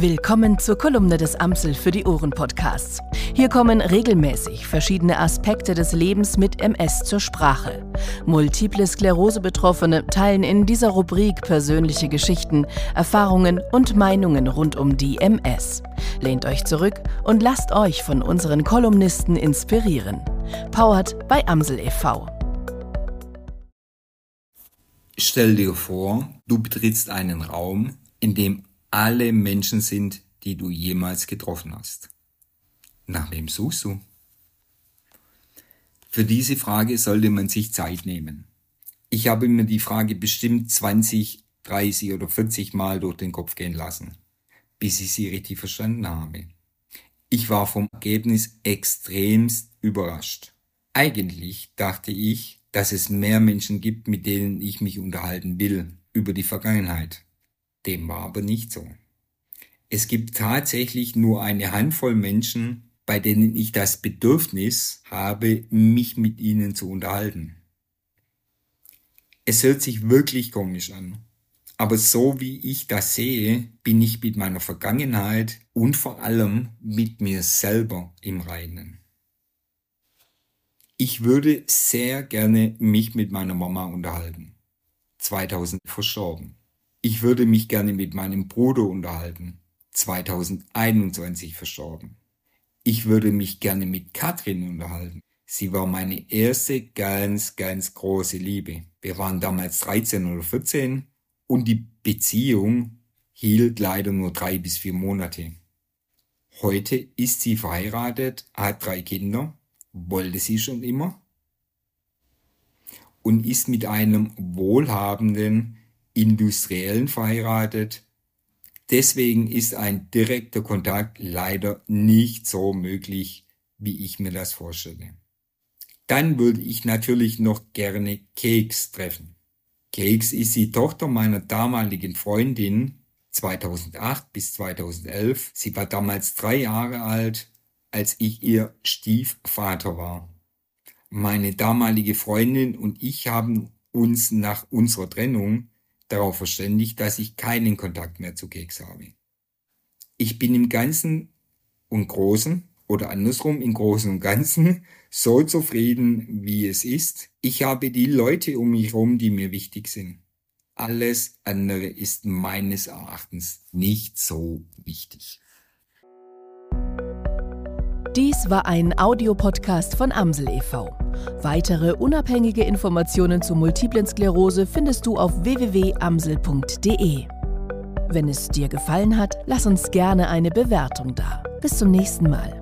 Willkommen zur Kolumne des Amsel für die Ohren Podcasts. Hier kommen regelmäßig verschiedene Aspekte des Lebens mit MS zur Sprache. Multiple Sklerose Betroffene teilen in dieser Rubrik persönliche Geschichten, Erfahrungen und Meinungen rund um die MS. Lehnt euch zurück und lasst euch von unseren Kolumnisten inspirieren. Powered bei Amsel e.V. Stell dir vor, du betrittst einen Raum, in dem alle Menschen sind, die du jemals getroffen hast. Nach wem suchst du? Für diese Frage sollte man sich Zeit nehmen. Ich habe mir die Frage bestimmt 20, 30 oder 40 Mal durch den Kopf gehen lassen, bis ich sie richtig verstanden habe. Ich war vom Ergebnis extremst überrascht. Eigentlich dachte ich, dass es mehr Menschen gibt, mit denen ich mich unterhalten will über die Vergangenheit. Dem war aber nicht so. Es gibt tatsächlich nur eine Handvoll Menschen, bei denen ich das Bedürfnis habe, mich mit ihnen zu unterhalten. Es hört sich wirklich komisch an. Aber so wie ich das sehe, bin ich mit meiner Vergangenheit und vor allem mit mir selber im Reinen. Ich würde sehr gerne mich mit meiner Mama unterhalten. 2000 verstorben. Ich würde mich gerne mit meinem Bruder unterhalten. 2021 verstorben. Ich würde mich gerne mit Katrin unterhalten. Sie war meine erste ganz, ganz große Liebe. Wir waren damals 13 oder 14 und die Beziehung hielt leider nur drei bis vier Monate. Heute ist sie verheiratet, hat drei Kinder, wollte sie schon immer und ist mit einem wohlhabenden, Industriellen verheiratet. Deswegen ist ein direkter Kontakt leider nicht so möglich, wie ich mir das vorstelle. Dann würde ich natürlich noch gerne Keks treffen. Keks ist die Tochter meiner damaligen Freundin 2008 bis 2011. Sie war damals drei Jahre alt, als ich ihr Stiefvater war. Meine damalige Freundin und ich haben uns nach unserer Trennung darauf verständigt, dass ich keinen Kontakt mehr zu Keks habe. Ich bin im Ganzen und Großen oder andersrum im Großen und Ganzen so zufrieden, wie es ist. Ich habe die Leute um mich herum, die mir wichtig sind. Alles andere ist meines Erachtens nicht so wichtig. Dies war ein Audiopodcast von Amsel e.V. Weitere unabhängige Informationen zu multiplen Sklerose findest du auf www.amsel.de. Wenn es dir gefallen hat, lass uns gerne eine Bewertung da. Bis zum nächsten Mal.